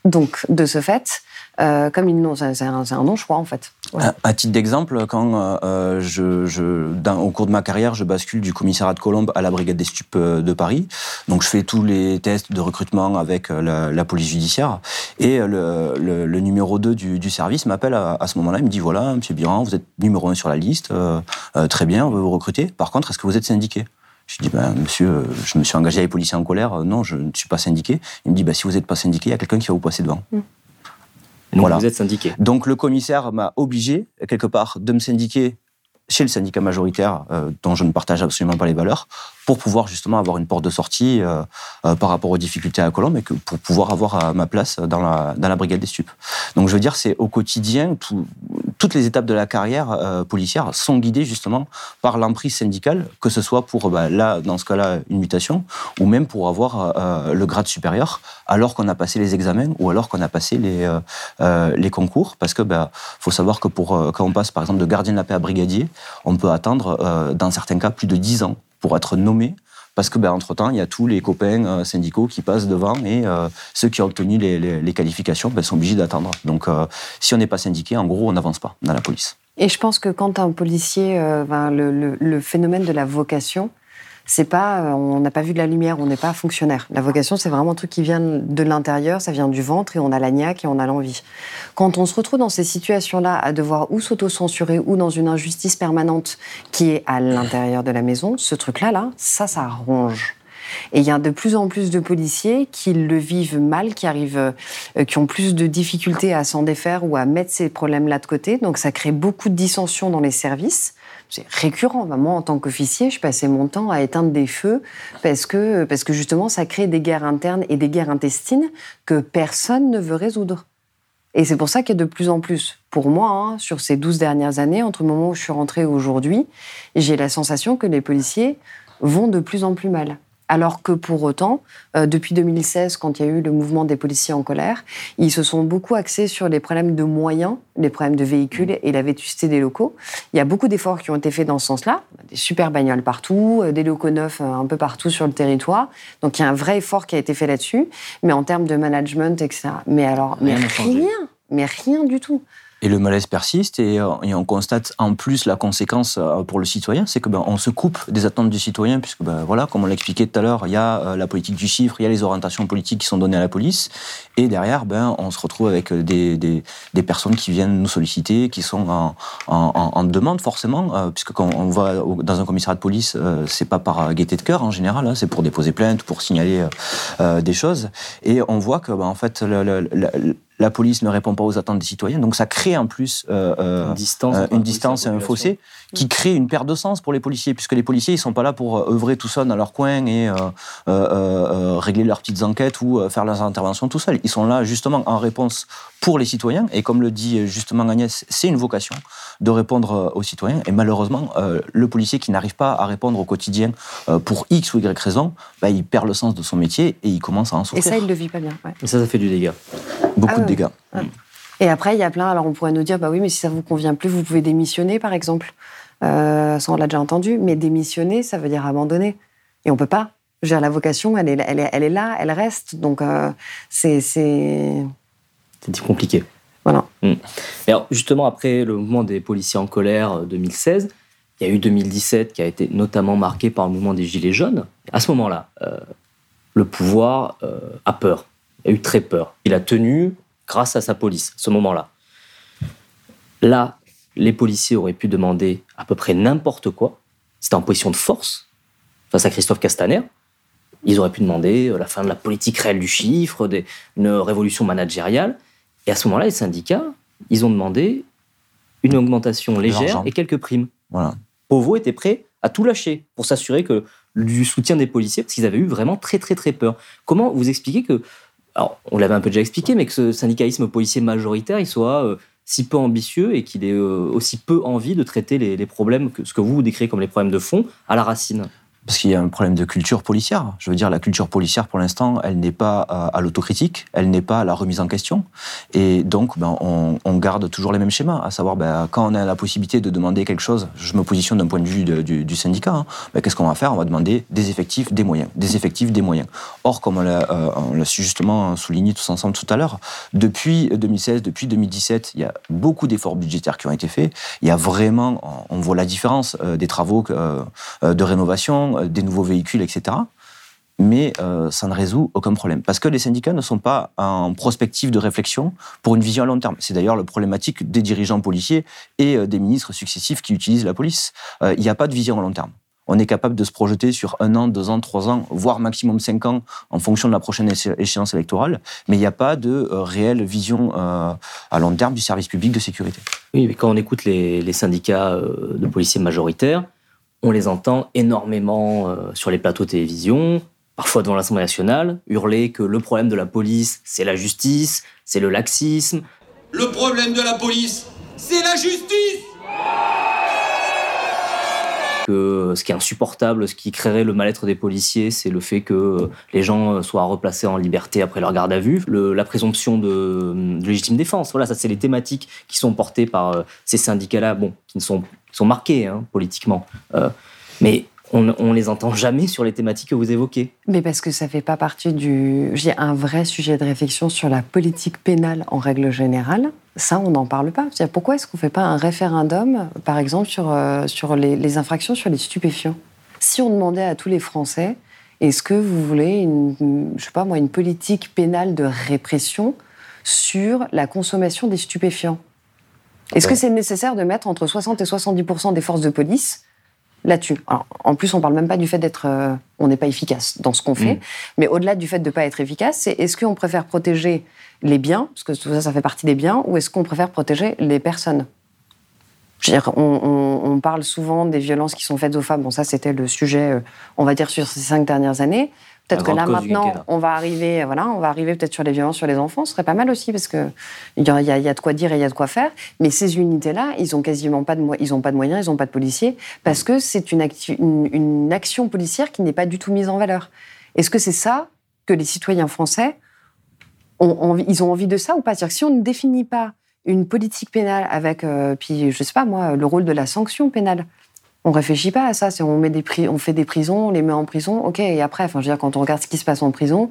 Donc, de ce fait, euh, comme ils c'est un, un non-choix en fait. Voilà. À, titre d'exemple, quand euh, euh, je, au cours de ma carrière, je bascule du commissariat de Colombe à la brigade des stupes euh, de Paris. Donc, je fais tous les tests de recrutement avec la, police judiciaire. Et le, numéro 2 du, service m'appelle à, ce moment-là. Il me dit voilà, monsieur Biran, vous êtes numéro 1 sur la liste. très bien, on veut vous recruter. Par contre, est-ce que vous êtes syndiqué? Je dis, ben, monsieur, je me suis engagé avec les policiers en colère. Euh, Non, je ne suis pas syndiqué. Il me dit, ben, si vous n'êtes pas syndiqué, il y a quelqu'un qui va vous passer devant. Et donc, vous êtes syndiqué. Donc le commissaire m'a obligé, quelque part, de me syndiquer chez le syndicat majoritaire, euh, dont je ne partage absolument pas les valeurs, pour pouvoir justement avoir une porte de sortie euh, euh, par rapport aux difficultés à Colombe et que pour pouvoir avoir ma place dans la, dans la brigade des stupes. Donc je veux dire, c'est au quotidien, tout- toutes les étapes de la carrière euh, policière sont guidées justement par l'emprise syndicale, que ce soit pour, bah, là, dans ce cas-là, une mutation, ou même pour avoir euh, le grade supérieur, alors qu'on a passé les examens ou alors qu'on a passé les, euh, euh, les concours, parce que bah, faut savoir que pour, euh, quand on passe par exemple de gardien de la paix à brigadier, on peut attendre, euh, dans certains cas, plus de 10 ans pour être nommé. Parce que, ben, entre-temps, il y a tous les copains euh, syndicaux qui passent devant et euh, ceux qui ont obtenu les, qualifications ben, sont obligés d'attendre. Donc, euh, si on n'est pas syndiqué, en gros, on n'avance pas dans la police. Et je pense que quand un policier, ben, le phénomène de la vocation, c'est pas, euh, on n'a pas vu de la lumière, on n'est pas fonctionnaire. La vocation, c'est vraiment un truc qui vient de l'intérieur, ça vient du ventre et on a la niaque et on a l'envie. Quand on se retrouve dans ces situations-là à devoir ou s'auto-censurer ou dans une injustice permanente qui est à l'intérieur de la maison, ce truc-là, là, ça, ça ronge. Et il y a de plus en plus de policiers qui le vivent mal, qui arrivent, euh, qui ont plus de difficultés à s'en défaire ou à mettre ces problèmes-là de côté. Donc ça crée beaucoup de dissensions dans les services. C'est récurrent. Bah, Moi, en tant qu'officier, je passais mon temps à éteindre des feux parce que, parce que justement, ça crée des guerres internes et des guerres intestines que personne ne veut résoudre. Et c'est pour ça qu'il y a de plus en plus, pour moi, hein, sur ces 12 dernières années, entre le moment où je suis rentrée et aujourd'hui, j'ai la sensation que les policiers vont de plus en plus mal. Alors que pour autant, euh, depuis 2016, quand il y a eu le mouvement des policiers en colère, ils se sont beaucoup axés sur les problèmes de moyens, les problèmes de véhicules et la vétusté des locaux. Il y a beaucoup d'efforts qui ont été faits dans ce sens-là. Des super bagnoles partout, euh, des locaux neufs euh, un peu partout sur le territoire. Donc il y a un vrai effort qui a été fait là-dessus. Mais en termes de management, etc. Mais alors, mais Rien mais rien du tout. Et le malaise persiste et, euh, et on constate en plus la conséquence euh, pour le citoyen, c'est que ben, on se coupe des attentes du citoyen puisque ben, voilà, comme on l'a expliqué tout à l'heure, il y a euh, la politique du chiffre, il y a les orientations politiques qui sont données à la police et derrière, ben, on se retrouve avec des, des, des personnes qui viennent nous solliciter, qui sont en, en, en- demande forcément, puisque quand on va dans un commissariat de police, c'est pas par gaieté de cœur en général, hein, c'est pour déposer plainte, pour signaler euh, des choses et on voit que ben, en fait le- le- le- la police ne répond pas aux attentes des citoyens, donc ça crée en plus euh, euh, Une distance euh, une distance et un fossé qui crée une perte de sens pour les policiers, puisque les policiers ils sont pas là pour euh, œuvrer tout seuls dans leur coin et euh, euh, euh, régler leurs petites enquêtes ou faire leurs interventions tout seuls. Ils sont là justement en réponse pour les citoyens et comme le dit justement Agnès, c'est une vocation de répondre aux citoyens et malheureusement euh, le policier qui n'arrive pas à répondre au quotidien euh, pour X ou Y raison, bah, il perd le sens de son métier et il commence à en Et souffrir. ça, il le vit pas bien. ouais. Et ça, ça fait du dégât. Beaucoup Ah de ouais. dégâts. Et après, il y a plein. Alors, on pourrait nous dire, bah oui, mais si ça vous convient plus, vous pouvez démissionner, par exemple. Euh, ça, on l'a déjà entendu. Mais démissionner, ça veut dire abandonner. Et on peut pas. Je veux dire, la vocation, elle est, elle est, elle est là, elle reste. Donc, euh, c'est, c'est. Compliqué. Voilà. Mm. Et alors, justement, après le mouvement des policiers en colère euh, 2016, il y a eu 2017 qui a été notamment marqué par le mouvement des Gilets jaunes. À ce moment-là, euh, le pouvoir euh, a peur. Il a eu très peur. Il a tenu grâce à sa police, à ce moment-là. Là, les policiers auraient pu demander à peu près n'importe quoi. C'était en position de force face à Christophe Castaner. Ils auraient pu demander euh, la fin de la politique réelle du chiffre, des- une révolution managériale. Et à ce moment-là, les syndicats, ils ont demandé une augmentation légère et quelques primes. Voilà. Pauvo était prêt à tout lâcher pour s'assurer que du soutien des policiers, parce qu'ils avaient eu vraiment très très très peur. Comment vous expliquez que, alors on l'avait un peu déjà expliqué, mais que ce syndicalisme policier majoritaire, il soit euh, si peu ambitieux et qu'il ait euh, aussi peu envie de traiter les, problèmes, que, ce que vous vous décrivez comme les problèmes de fond, à la racine Parce qu'il y a un problème de culture policière. Je veux dire, la culture policière, pour l'instant, elle n'est pas à, à l'autocritique, elle n'est pas à la remise en question. Et donc, ben, on, garde toujours les mêmes schémas, à savoir, ben, quand on a la possibilité de demander quelque chose, je me positionne d'un point de vue du, syndicat, hein, ben, qu'est-ce qu'on va faire? On va demander des effectifs, des moyens. Des effectifs, des moyens. Or, comme on l'a euh, justement souligné tous ensemble tout à l'heure, depuis 2016, depuis 2017, il y a beaucoup d'efforts budgétaires qui ont été faits. Il y a vraiment, on voit la différence euh, des travaux euh, euh, de rénovation, euh, des nouveaux véhicules, etc. Mais euh, ça ne résout aucun problème. Parce que les syndicats ne sont pas en prospective de réflexion pour une vision à long terme. C'est d'ailleurs la problématique des dirigeants policiers et euh, des ministres successifs qui utilisent la police. Il n'y a pas de vision à long terme. On est capable de se projeter sur un an, deux ans, trois ans, voire maximum cinq ans en fonction de la prochaine échéance électorale. Mais il n'y a pas de réelle vision à long terme du service public de sécurité. Oui, mais quand on écoute les, les syndicats de policiers majoritaires, on les entend énormément euh, sur les plateaux de télévision, parfois devant l'Assemblée nationale, hurler que le problème de la police, c'est la justice, c'est le laxisme. Le problème de la police, c'est la justice ce qui est insupportable, ce qui créerait le mal-être des policiers, c'est le fait que les gens soient replacés en liberté après leur garde à vue, la présomption de, légitime défense. Voilà, ça c'est les thématiques qui sont portées par euh, ces syndicats-là, bon, qui ne sont marqués hein, politiquement, Euh, mais on, on les entend jamais sur les thématiques que vous évoquez. Mais parce que ça fait pas partie du. J'ai un vrai sujet de réflexion sur la politique pénale en règle générale. Ça, on n'en parle pas. C'est-à-dire, pourquoi est-ce qu'on fait pas un référendum, par exemple, sur, euh, sur les, les infractions sur les stupéfiants? Si on demandait à tous les Français, est-ce que vous voulez une, je sais pas moi, une politique pénale de répression sur la consommation des stupéfiants? Est-ce que c'est nécessaire de mettre entre 60 et 70% des forces de police là-dessus. En plus, on parle même pas du fait d'être, euh, on n'est pas efficace dans ce qu'on fait, Mm. mais au-delà du fait de ne pas être efficace, c'est est-ce qu'on préfère protéger les biens, parce que tout ça, ça fait partie des biens, ou est-ce qu'on préfère protéger les personnes? Je veux dire, on, on- on parle souvent des violences qui sont faites aux femmes. Bon, ça, c'était le sujet, euh, on va dire, sur ces cinq dernières années. Peut-être que là maintenant, on va arriver, voilà, on va arriver peut-être sur les violences sur les enfants. Ce serait pas mal aussi parce que il y, a, y y de quoi dire et il y a de quoi faire. Mais ces unités-là, ils ont quasiment pas de, ils ont pas de moyens, ils ont pas de policiers parce que c'est une, acti- une, une action policière qui n'est pas du tout mise en valeur. Est-ce que c'est ça que les citoyens français ont envie, ils ont envie de ça ou pas? C'est-à-dire que si on ne définit pas une politique pénale avec, euh, puis je sais pas moi, le rôle de la sanction pénale. On réfléchit pas à ça. C'est on fait des prisons, on les met en prison, ok. Et après, enfin, je veux dire, quand on regarde ce qui se passe en prison,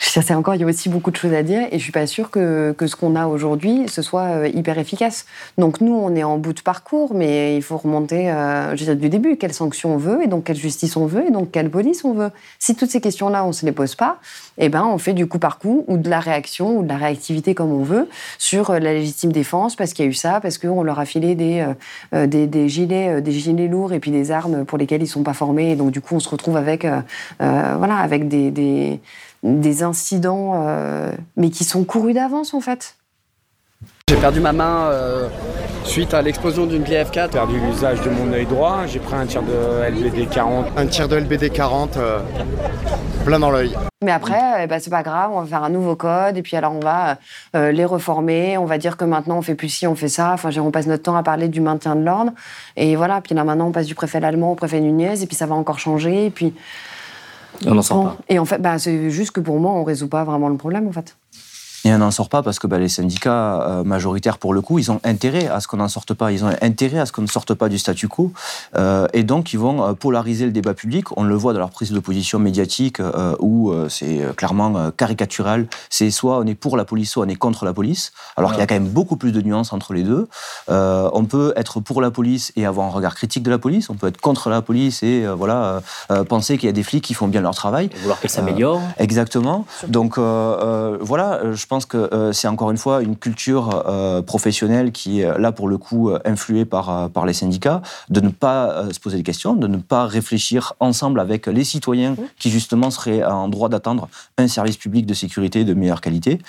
dire, c'est encore, il y a aussi beaucoup de choses à dire, et je suis pas sûre que, que ce qu'on a aujourd'hui, ce soit euh, hyper efficace. Donc nous, on est en bout de parcours, mais il faut remonter, euh, je veux dire, du début, quelle sanction on veut, et donc quelle justice on veut, et donc quelle police on veut. Si toutes ces questions-là, on se les pose pas, eh ben, on fait du coup par coup, ou de la réaction, ou de la réactivité comme on veut, sur euh, la légitime défense, parce qu'il y a eu ça, parce qu'on leur a filé des, euh, euh, des, des gilets, des gilets lourds, et puis des armes pour lesquelles ils sont pas formés, et donc du coup, on se retrouve avec, euh, voilà, avec des, des, des incidents, euh, mais qui sont courus d'avance en fait. J'ai perdu ma main euh, suite à l'explosion d'une PF4. J'ai perdu l'usage de mon œil droit. J'ai pris un tir de LBD 40. Un tir de LBD 40 euh, plein dans l'œil. Mais après, eh ben, c'est pas grave, on va faire un nouveau code, et puis alors on va euh, les reformer, on va dire que maintenant on fait plus ci, on fait ça. Enfin, on passe notre temps à parler du maintien de l'ordre, et voilà. Puis là maintenant, on passe du préfet allemand au préfet Nunez, et puis ça va encore changer, et puis. On n'en sort Bon. pas. Et en fait, bah, c'est juste que pour moi, on résout pas vraiment le problème, en fait. Et on n'en sort pas parce que bah, les syndicats euh, majoritaires, pour le coup, ils ont intérêt à ce qu'on n'en sorte pas. Ils ont intérêt à ce qu'on ne sorte pas du statu quo. Euh, et donc, ils vont euh, polariser le débat public. On le voit dans leur prise de position médiatique euh, où c'est clairement caricatural. C'est soit on est pour la police, soit on est contre la police. Alors qu'il y a quand même beaucoup plus de nuances entre les deux. Euh, on peut être pour la police et avoir un regard critique de la police. On peut être contre la police et euh, voilà penser qu'il y a des flics qui font bien leur travail. Et vouloir qu'elle s'améliore. Exactement. Donc euh, euh, voilà, je pense que euh, c'est encore une fois une culture euh, professionnelle qui est là pour le coup euh, influée par, euh, par les syndicats, de ne pas euh, se poser des questions, de ne pas réfléchir ensemble avec les citoyens qui justement seraient en droit d'attendre un service public de sécurité de meilleure qualité.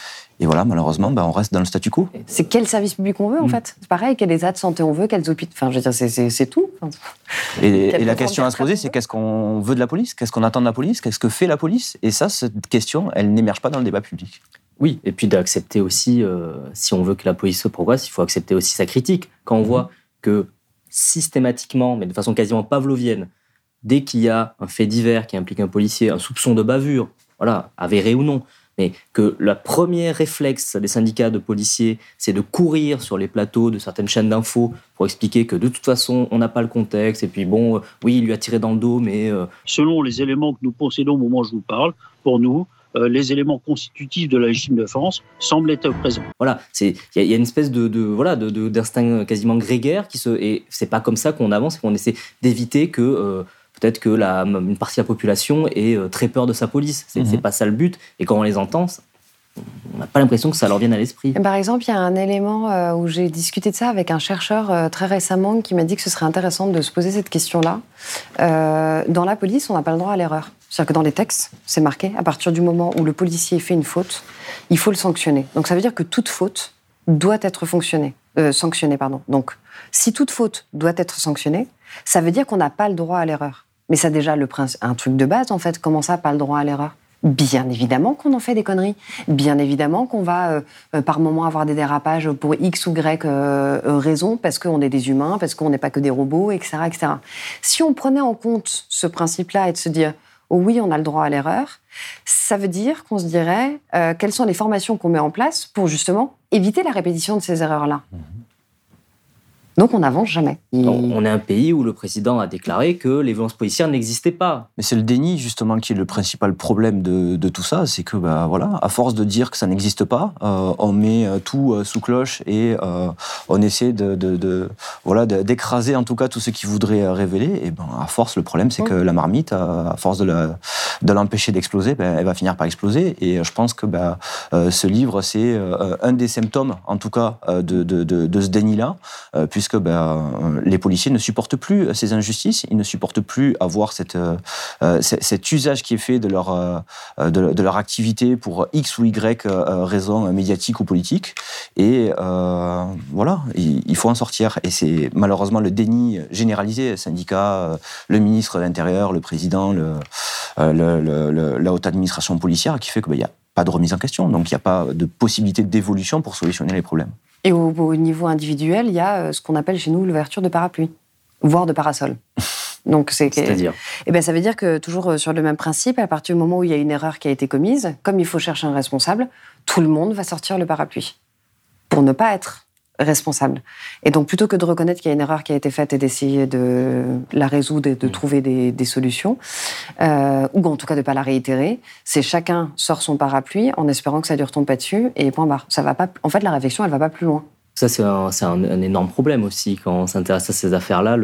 Et voilà, malheureusement, ben, on reste dans le statu quo. C'est quel service public on veut, en fait? C'est pareil, quel état de santé on veut, quels hôpitaux? Enfin, je veux dire, c'est- tout. Et, la question à se poser, c'est qu'est-ce qu'on veut de la police? Qu'est-ce qu'on attend de la police? Qu'est-ce que fait la police? Et ça, cette question, elle n'émerge pas dans le débat public. Oui, et puis d'accepter aussi, euh, si on veut que la police se progresse, il faut accepter aussi sa critique. Quand on voit que systématiquement, mais de façon quasiment pavlovienne, dès qu'il y a un fait divers qui implique un policier, un soupçon de bavure, voilà, avéré ou non, mais que le premier réflexe des syndicats de policiers, c'est de courir sur les plateaux de certaines chaînes d'infos pour expliquer que de toute façon, on n'a pas le contexte, et puis bon, euh, oui, il lui a tiré dans le dos, mais... euh, Selon les éléments que nous possédons au moment où je vous parle, pour nous, euh, les éléments constitutifs de la légitime défense semblent être présents. Voilà, c'est il y, a- il y a une espèce de, de- voilà de- de- d'instinct quasiment grégaire qui se et c'est pas comme ça qu'on avance, et qu'on essaie d'éviter que euh, peut-être que la une partie de la population ait euh, très peur de sa police. C'est Mhm. pas ça le but. Et quand on les entend, ça- on n'a pas l'impression que ça leur vienne à l'esprit. Par exemple, il y a un élément euh, où j'ai discuté de ça avec un chercheur euh, très récemment qui m'a dit que ce serait intéressant de se poser cette question-là. Euh, dans la police, on n'a pas le droit à l'erreur. C'est-à-dire que dans les textes, c'est marqué, à partir du moment où le policier fait une faute, il faut le sanctionner. Donc ça veut dire que toute faute doit être fonctionnée, euh, sanctionnée. Pardon. Donc si toute faute doit être sanctionnée, ça veut dire qu'on n'a pas le droit à l'erreur. Mais ça déjà le prince, un truc de base en fait. Comment ça, pas le droit à l'erreur? Bien évidemment qu'on en fait des conneries. Bien évidemment qu'on va euh, euh, par moment avoir des dérapages pour X ou Y euh, euh, raison, parce qu'on est des humains, parce qu'on n'est pas que des robots, etc., etc. Si on prenait en compte ce principe-là et de se dire oh oui, on a le droit à l'erreur, ça veut dire qu'on se dirait quelles sont les formations qu'on met en place pour justement éviter la répétition de ces erreurs-là? Donc on n'avance jamais. On, on est un pays où le président a déclaré que les violences policières n'existaient pas. Mais c'est le déni justement qui est le principal problème de, de tout ça, c'est que bah, voilà, à force de dire que ça n'existe pas, euh, on met euh, tout euh, sous cloche et euh, on essaie de, de- de- voilà d'écraser en tout cas tout ce qui voudrait révéler. Et ben à force, le problème c'est que la marmite, à force de l'empêcher d'exploser, ben, elle va finir par exploser. Et je pense que bah, euh, ce livre c'est euh, un des symptômes en tout cas de, de- de- de ce déni là, puisque ben, euh, les policiers ne supportent plus ces injustices, ils ne supportent plus avoir cette, cet usage qui est fait de leur, activité pour X ou Y raisons médiatiques ou politiques. Et voilà, il, faut en sortir. Et c'est malheureusement le déni généralisé, syndicats, le ministre de l'Intérieur, le président, la haute administration policière, qui fait qu'il ben, a pas de remise en question. Donc il n'y a pas de possibilité d'évolution pour solutionner les problèmes. Et au, niveau individuel, il y a euh, ce qu'on appelle chez nous l'ouverture de parapluie, voire de parasol. Donc c'est c'est-à-dire eh ben ça veut dire que toujours euh, sur le même principe, à partir du moment où il y a une erreur qui a été commise, comme il faut chercher un responsable, tout le monde va sortir le parapluie pour ne pas être responsable. Et donc, plutôt que de reconnaître qu'il y a une erreur qui a été faite et d'essayer de la résoudre et de mmh. trouver des, solutions, euh, ou en tout cas de ne pas la réitérer, c'est chacun sort son parapluie en espérant que ça ne lui retombe pas dessus et point barre. Ça va pas, en fait, la réflexion, elle va pas plus loin. Ça, c'est un, énorme problème aussi quand on s'intéresse à ces affaires-là.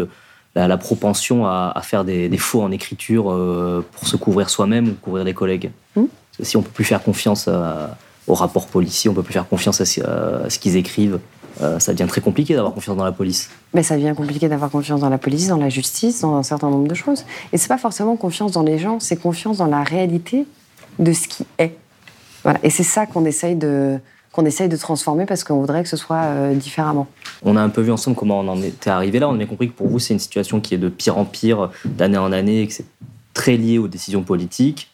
La, la, propension à, faire des, faux en écriture euh, pour se couvrir soi-même ou couvrir des collègues. Mmh. Si on peut plus faire confiance aux rapports policiers, on peut plus faire confiance à ce qu'ils écrivent. Euh, ça devient très compliqué d'avoir confiance dans la police. Mais ça devient compliqué d'avoir confiance dans la police, dans la justice, dans un certain nombre de choses. Et c'est pas forcément confiance dans les gens, c'est confiance dans la réalité de ce qui est. Voilà. Et c'est ça qu'on essaye de qu'on essaye de transformer parce qu'on voudrait que ce soit euh, différemment. On a un peu vu ensemble comment on en était arrivé là. On a bien compris que pour vous, c'est une situation qui est de pire en pire, d'année en année, et que c'est très lié aux décisions politiques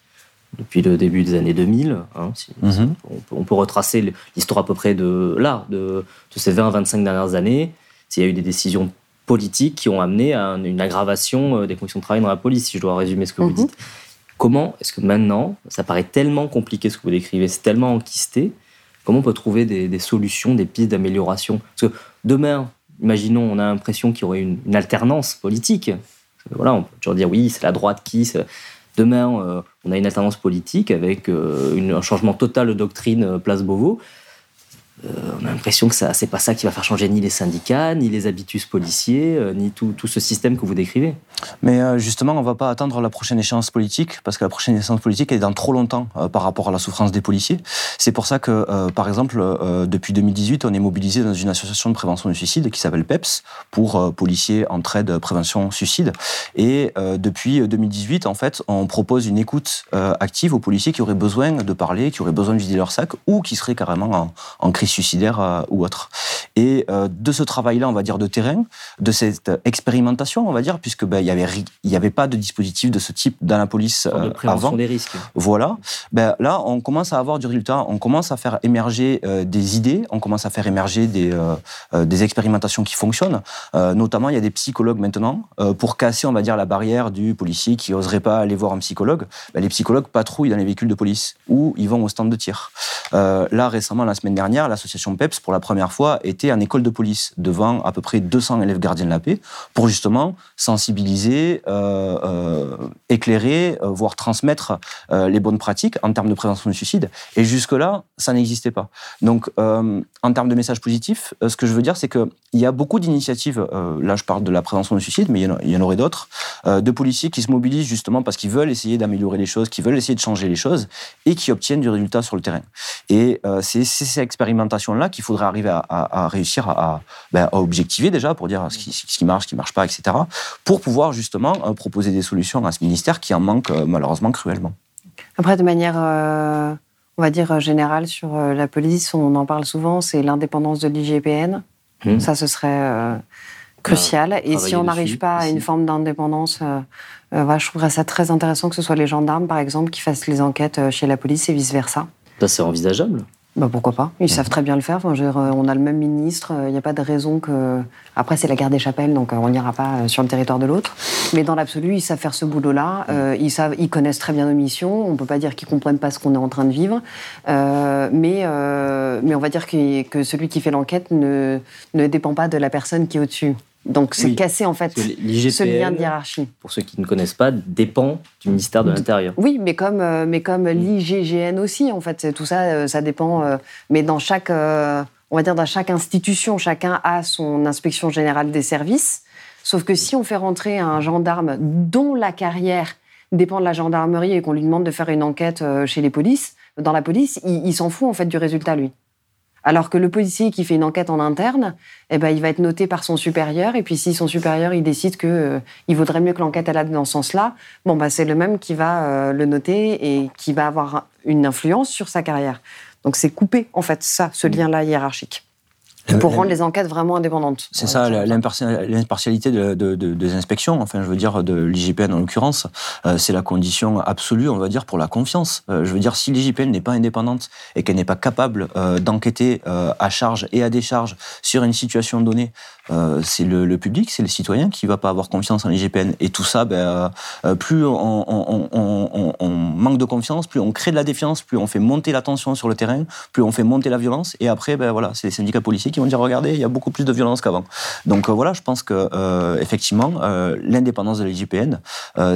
depuis le début des années 2000. Hein, mhm. on, peut, retracer l'histoire à peu près de là, de, ces 20-25 dernières années. S'il y a eu des décisions politiques qui ont amené à une aggravation euh, des conditions de travail dans la police, si je dois résumer ce que vous mhm. dites. Comment est-ce que maintenant, ça paraît tellement compliqué ce que vous décrivez, c'est tellement enquisté, comment on peut trouver des, solutions, des pistes d'amélioration? Parce que demain, imaginons, on a l'impression qu'il y aurait une, une alternance politique. Voilà, on peut toujours dire oui, c'est la droite qui. Demain, euh, on a une alternance politique avec euh, un changement total de doctrine euh, Place Beauvau. On a l'impression que ça, c'est pas ça qui va faire changer ni les syndicats, ni les habitus policiers, ni tout, ce système que vous décrivez. Mais euh, justement, on va pas attendre la prochaine échéance politique, parce que la prochaine échéance politique est dans trop longtemps par rapport à la souffrance des policiers. C'est pour ça que, par exemple, depuis 2018, on est mobilisé dans une association de prévention du suicide qui s'appelle PEPS, pour policiers entraide prévention suicide. Et depuis 2018, en fait, on propose une écoute active aux policiers qui auraient besoin de parler, qui auraient besoin de vider leur sac, ou qui seraient carrément en, en crise suicidaire euh, ou autre. Et euh, de ce travail-là, on va dire, de terrain, de cette expérimentation, on va dire, puisque ben, il y avait il y avait pas de dispositif de ce type dans la police euh, avant. des risques. Voilà. Ben, là, on commence à avoir du résultat. On commence à faire émerger des idées. On commence à faire émerger des des expérimentations qui fonctionnent. notamment, il y a des psychologues maintenant pour casser, on va dire, la barrière du policier qui oserait pas aller voir un psychologue. Ben, les psychologues patrouillent dans les véhicules de police ou ils vont au stand de tir. là, récemment, la semaine dernière, l'association PEPS, pour la première fois, était en école de police devant à peu près 200 élèves gardiens de la paix pour justement sensibiliser, euh, euh, éclairer, euh, voire transmettre les bonnes pratiques en termes de prévention du suicide. Et jusque-là, ça n'existait pas. Donc, en termes de messages positifs, ce que je veux dire, c'est qu'il y a beaucoup d'initiatives, là je parle de la prévention du suicide, mais il y en, aurait d'autres, de policiers qui se mobilisent justement parce qu'ils veulent essayer d'améliorer les choses, qui veulent essayer de changer les choses et qui obtiennent du résultat sur le terrain. Et c'est ces expérimentations là qu'il faudrait arriver à, réussir ben, à, objectiver déjà pour dire ce qui, marche, ce qui marche pas, etc. Pour pouvoir justement euh, proposer des solutions à ce ministère qui en manque euh, malheureusement cruellement. Après, de manière, euh, on va dire générale sur la police, on en parle souvent, c'est l'indépendance de l'IGPN. Mmh. Ça, ce serait crucial. Et si on n'arrive pas à une forme d'indépendance, je trouverais ça très intéressant que ce soit les gendarmes, par exemple, qui fassent les enquêtes chez la police et vice-versa. Ça, c'est envisageable bah pourquoi pas Ils savent très bien le faire. Enfin, on a le même ministre. Il n'y a pas de raison que. Après, c'est la guerre des chapelles, donc euh, on n'ira pas euh, sur le territoire de l'autre. Mais dans l'absolu, ils savent faire ce boulot-là. Euh, ils savent, ils connaissent très bien nos missions. On ne peut pas dire qu'ils comprennent pas ce qu'on est en train de vivre. mais, mais on va dire que, que celui qui fait l'enquête ne, ne dépend pas de la personne qui est au-dessus. Donc c'est casser en fait ce lien de hiérarchie. Pour ceux qui ne connaissent pas, dépend du ministère de l'Intérieur. Oui, mais comme, euh, mais comme l'IGGN aussi, en fait, tout ça, euh, ça dépend. Euh, mais dans chaque, on va dire dans chaque institution, chacun a son inspection générale des services. Sauf que si on fait rentrer un gendarme dont la carrière dépend de la gendarmerie et qu'on lui demande de faire une enquête chez les polices, dans la police, il, il s'en fout en fait du résultat lui. Alors que le policier qui fait une enquête en interne, eh ben, il va être noté par son supérieur. Et puis, si son supérieur il décide que euh, il vaudrait mieux que l'enquête aille dans ce sens-là, bon, bah, c'est le même qui va euh, le noter et qui va avoir une influence sur sa carrière. Donc, c'est coupé, en fait, ça, ce lien-là hiérarchique. Pour rendre les enquêtes vraiment indépendantes. C'est ça, l'impartialité de, de, de, des inspections, enfin je veux dire de l'IGPN en l'occurrence, euh, c'est la condition absolue, on va dire, pour la confiance. Euh, je veux dire, si l'IGPN n'est pas indépendante et qu'elle n'est pas capable euh, d'enquêter à charge et à décharge sur une situation donnée, c'est le, le, public, c'est le citoyen qui va pas avoir confiance en l'IGPN. Et tout ça, ben, plus on, on, on, on, manque de confiance, plus on crée de la défiance, plus on fait monter la tension sur le terrain, plus on fait monter la violence. Et après, ben voilà, c'est les syndicats policiers qui vont dire regardez, il y a beaucoup plus de violence qu'avant. Donc euh, voilà, je pense que euh, effectivement, euh, l'indépendance de l'IGPN,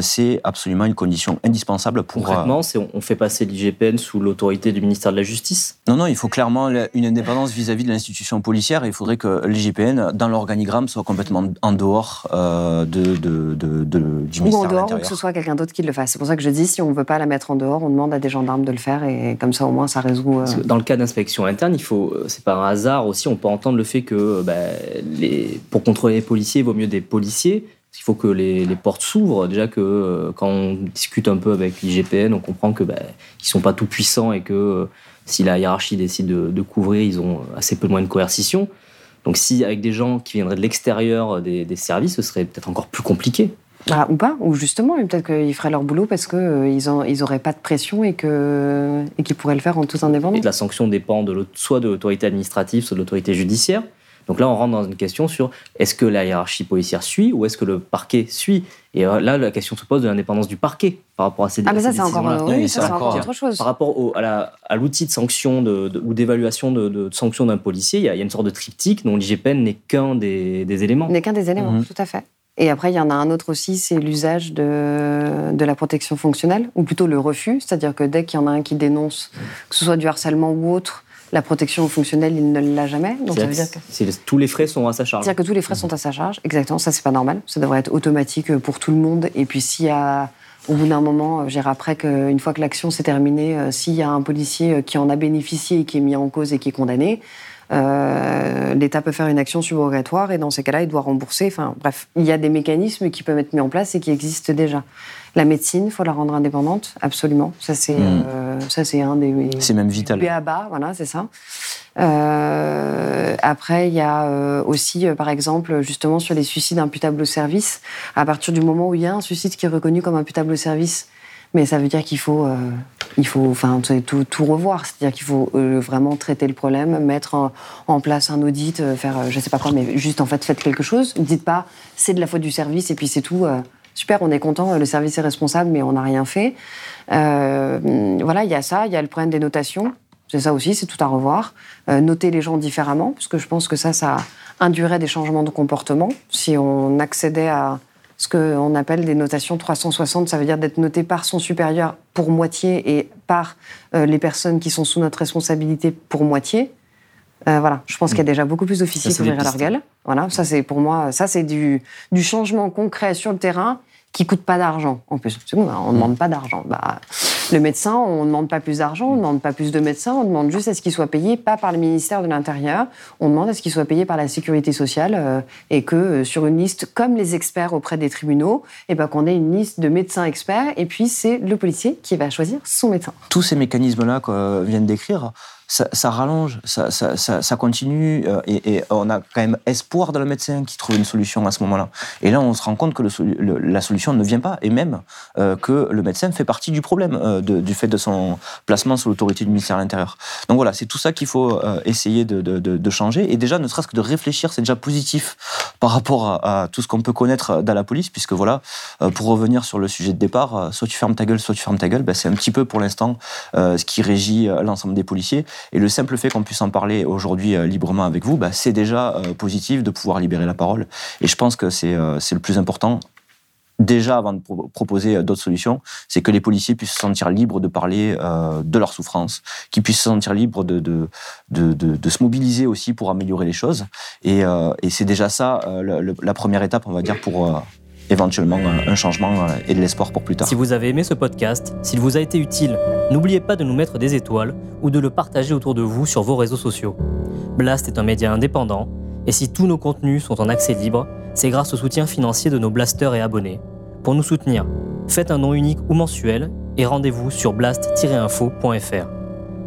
c'est absolument une condition indispensable pour. Concrètement, on fait passer l'IGPN sous l'autorité du ministère de la Justice? Non, non, il faut clairement une indépendance vis-à-vis de l'institution policière. Et il faudrait que l'IGPN, dans l'organigramme, soit complètement en dehors de, de, de, du ministère. Ou en dehors, ou que ce soit quelqu'un d'autre qui le fasse. C'est pour ça que je dis, si on ne veut pas la mettre en dehors, on demande à des gendarmes de le faire et comme ça au moins ça résout. Dans le cas d'inspection interne, il faut, c'est pas un hasard aussi, on peut entendre le fait que bah, les, pour contrôler les policiers, il vaut mieux des policiers. Il faut que les, portes s'ouvrent. Déjà que euh, quand on discute un peu avec l'IGPN, on comprend que bah, ils sont pas tout puissants et que euh, si la hiérarchie décide de, couvrir, ils ont assez peu de moyens de coercition. Donc si avec des gens qui viendraient de l'extérieur des, services, ce serait peut-être encore plus compliqué. Ah, ou pas, ou justement, peut-être qu'ils feraient leur boulot parce qu'ils euh, ils n'auraient pas de pression et qu'ils et pourraient le faire en toute indépendance. Et la sanction dépend de soit de l'autorité administrative, soit de l'autorité judiciaire. Donc là, on rentre dans une question sur est-ce que la hiérarchie policière suit ou est-ce que le parquet suit? Et euh, là, la question se pose de l'indépendance du parquet par rapport à ces Ah, mais ça, c'est encore, encore, autre chose. Par rapport à l'outil de sanction ou d'évaluation de, de, sanction d'un policier, il y, a, une sorte de triptyque dont l'IGPN n'est qu'un des, éléments. N'est qu'un des éléments, mhm. tout à fait. Et après, il y en a un autre aussi, c'est l'usage de, de, la protection fonctionnelle, ou plutôt le refus. C'est-à-dire que dès qu'il y en a un qui dénonce, que ce soit du harcèlement ou autre, la protection fonctionnelle, il ne l'a jamais. Donc ça veut dire que tous les frais sont à sa charge. C'est-à-dire que tous les frais sont à sa charge. Exactement. Ça, c'est pas normal. Ça devrait être automatique pour tout le monde. Et puis s'il y a au bout d'un moment, j'irai après qu'une fois que l'action s'est terminée, euh, s'il y a un policier euh, qui en a bénéficié et qui est mis en cause et qui est condamné, euh, l'État peut faire une action subrogatoire et dans ces cas-là, il doit rembourser. Enfin, bref, il y a des mécanismes qui peuvent être mis en place et qui existent déjà. La médecine, il faut la rendre indépendante, absolument. Ça, c'est hmm. euh, ça, c'est un des. C'est même vital. bas, voilà, c'est ça. Euh, après, il y a euh, aussi, par exemple, justement sur les suicides imputables au service. À partir du moment où il y a un suicide qui est reconnu comme imputable au service, mais ça veut dire qu'il faut, il faut, enfin, tout, tout revoir. C'est-à-dire qu'il faut vraiment traiter le problème, mettre en, place un audit, faire, je sais pas quoi, mais juste en fait, faites quelque chose. Ne dites pas, c'est de la faute du service et puis c'est tout super, on est content, le service est responsable, mais on n'a rien fait. Euh, voilà, il y a ça, il y a le problème des notations. C'est ça aussi, c'est tout à revoir. Euh, noter les gens différemment, parce que je pense que ça, ça induirait des changements de comportement. Si on accédait à ce qu'on appelle des notations 360, ça veut dire d'être noté par son supérieur pour moitié et par euh, les personnes qui sont sous notre responsabilité pour moitié. voilà, je pense qu'il y a déjà beaucoup plus d'officiers qui ouvriraient leur gueule. Voilà, ça c'est pour moi, ça c'est du, du changement concret sur le terrain qui coûte pas d'argent en plus. on ne demande pas d'argent. Bah, le médecin, on ne demande pas plus d'argent, on ne demande pas plus de médecins, on demande juste à ce qu'il soit payé, pas par le ministère de l'Intérieur, on demande à ce qu'il soit payé par la sécurité sociale euh, et que euh, sur une liste, comme les experts auprès des tribunaux, et eh ben, qu'on ait une liste de médecins experts et puis c'est le policier qui va choisir son médecin. Tous ces mécanismes-là qu'on vient décrire, ça, rallonge, ça, continue, euh, et, on a quand même espoir dans le médecin qui trouve une solution à ce moment-là. Et là, on se rend compte que la solution ne vient pas, et même euh, que le médecin fait partie du problème euh, du fait de son placement sous l'autorité du ministère de l'Intérieur. Donc voilà, c'est tout ça qu'il faut essayer de, de, changer, et déjà, ne serait-ce que de réfléchir, c'est déjà positif par rapport à, tout ce qu'on peut connaître dans la police, puisque voilà, pour revenir sur le sujet de départ, soit tu fermes ta gueule, soit tu fermes ta gueule, ben, c'est un petit peu pour l'instant ce qui régit l'ensemble des policiers. Et le simple fait qu'on puisse en parler aujourd'hui euh, librement avec vous, bah, c'est déjà euh, positif de pouvoir libérer la parole. Et je pense que c'est euh, le plus important déjà avant de proposer d'autres solutions, c'est que les policiers puissent se sentir libres de parler de leur souffrance, qu'ils puissent se sentir libres de, de, de, se mobiliser aussi pour améliorer les choses. Et, et c'est déjà ça la première étape, on va dire, pour, éventuellement un changement et de l'espoir pour plus tard. Si vous avez aimé ce podcast, s'il vous a été utile, n'oubliez pas de nous mettre des étoiles ou de le partager autour de vous sur vos réseaux sociaux. Blast est un média indépendant, et si tous nos contenus sont en accès libre, c'est grâce au soutien financier de nos blasters et abonnés. Pour nous soutenir, faites un nom unique ou mensuel et rendez-vous sur blast-info.fr.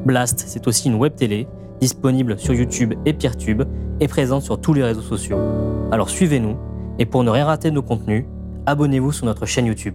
Blast, c'est aussi une web télé disponible sur YouTube et Peertube et présente sur tous les réseaux sociaux. Alors suivez-nous et pour ne rien rater de nos contenus, abonnez-vous sur notre chaîne YouTube.